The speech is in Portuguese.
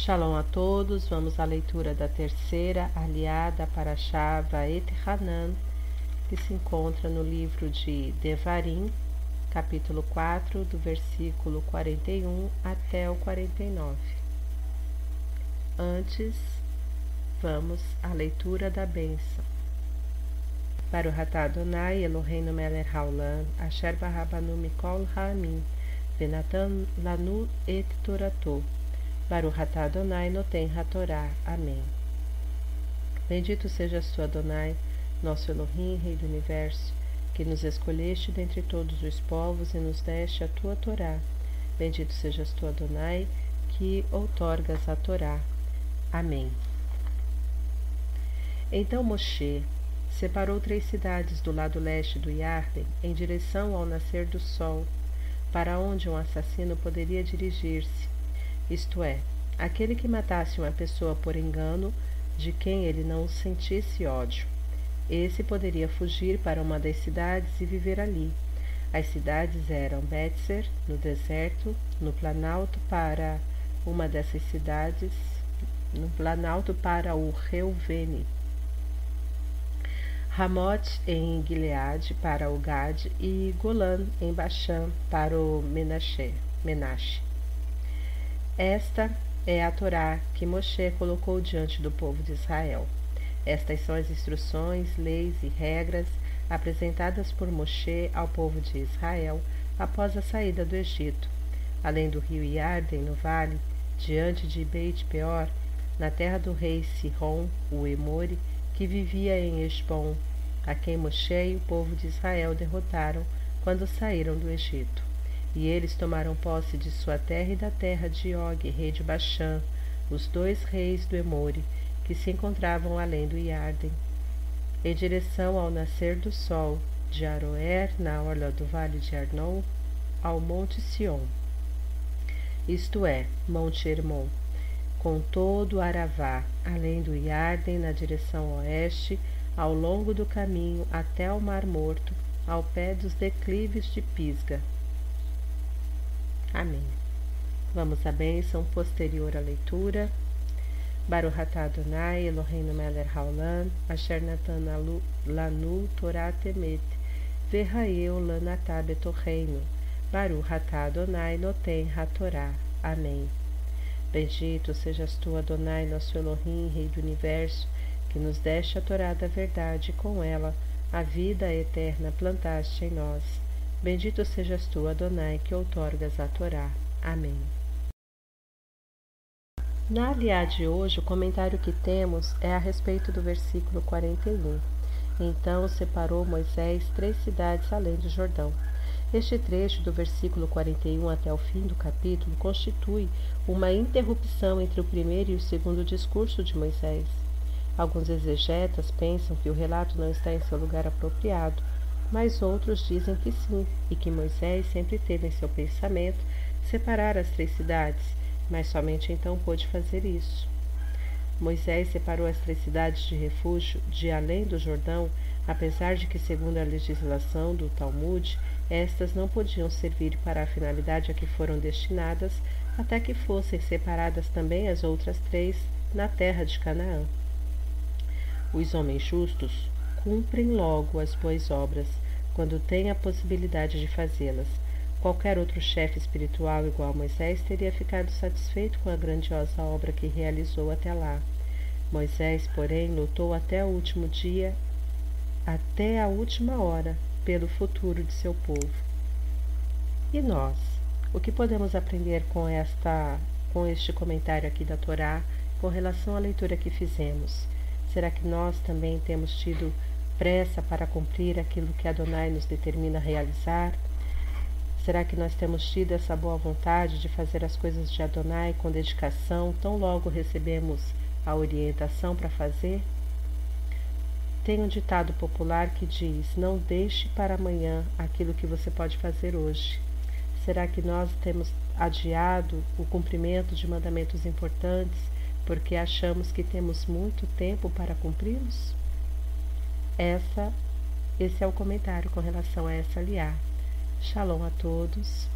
Shalom a todos, vamos à leitura da terceira aliada para Shava et Hanan, que se encontra no livro de Devarim, capítulo 4, do versículo 41 até o 49. Antes, vamos à leitura da bênção. Para o Ratá Adonai, Eloheinu Meler Haolam, Asher Barabanu Mikol Ha'amin, Venatan Lanu et Toratou, Baruch atah Adonai noten hatorá. Amém. Bendito sejas tu, Adonai, nosso Elohim, Rei do Universo, que nos escolheste dentre todos os povos e nos deste a tua Torá. Bendito sejas tu, Adonai, que outorgas a Torá. Amém. Então Moshe separou três cidades do lado leste do Yarden em direção ao nascer do sol, para onde um assassino poderia dirigir-se isto é, aquele que matasse uma pessoa por engano, de quem ele não sentisse ódio. Esse poderia fugir para uma das cidades e viver ali. As cidades eram Betzer, no deserto, no Planalto para uma dessas cidades, no Planalto para o Reuvene, Ramot em Gileade para o Gad e Golan em Bashan para o Menashe. Menashe. Esta é a Torá que Moshe colocou diante do povo de Israel. Estas são as instruções, leis e regras apresentadas por Moshe ao povo de Israel após a saída do Egito. Além do rio Yarden no vale, diante de Beit Peor, na terra do rei Sihon, o Emori, que vivia em Esbom, a quem Moshe e o povo de Israel derrotaram quando saíram do Egito. E eles tomaram posse de sua terra e da terra de Og, rei de Baxã, os dois reis do Emore, que se encontravam além do Iarden. Em direção ao nascer do sol, de Aroer, na orla do vale de Arnon, ao Monte Sion, isto é, Monte Hermon, com todo o Aravá, além do Iarden, na direção oeste, ao longo do caminho até o Mar Morto, ao pé dos declives de Pisga, Amém. Vamos à bênção posterior à leitura. Baruch Adonai, Eloheinu melech haolam, asher natan lanu Torah temet, verraeu lanatá betorreino. Baruch Adonai noten hatorá. Amém. Bendito sejas tu, Adonai, nosso Elohim, Rei do Universo, que nos deste a Torá da verdade e com ela a vida eterna plantaste em nós. Bendito sejas tu, Adonai, que outorgas a Torá. Amém. Na aliá de hoje, o comentário que temos é a respeito do versículo 41. Então separou Moisés três cidades além do Jordão. Este trecho do versículo 41 até o fim do capítulo constitui uma interrupção entre o primeiro e o segundo discurso de Moisés. Alguns exegetas pensam que o relato não está em seu lugar apropriado, mas outros dizem que sim, e que Moisés sempre teve em seu pensamento separar as três cidades, mas somente então pôde fazer isso. Moisés separou as três cidades de refúgio de além do Jordão, apesar de que, segundo a legislação do Talmud, estas não podiam servir para a finalidade a que foram destinadas, até que fossem separadas também as outras três na terra de Canaã. Os homens justos cumprem logo as boas obras, quando têm a possibilidade de fazê-las. Qualquer outro chefe espiritual igual a Moisés teria ficado satisfeito com a grandiosa obra que realizou até lá. Moisés, porém, lutou até o último dia, até a última hora, pelo futuro de seu povo. E nós? O que podemos aprender com esta com este comentário aqui da Torá com relação à leitura que fizemos? Será que nós também temos tido pressa para cumprir aquilo que Adonai nos determina realizar? Será que nós temos tido essa boa vontade de fazer as coisas de Adonai com dedicação, tão logo recebemos a orientação para fazer? Tem um ditado popular que diz: Não deixe para amanhã aquilo que você pode fazer hoje. Será que nós temos adiado o cumprimento de mandamentos importantes porque achamos que temos muito tempo para cumpri-los? Essa, esse é o comentário com relação a essa liá. Shalom a todos.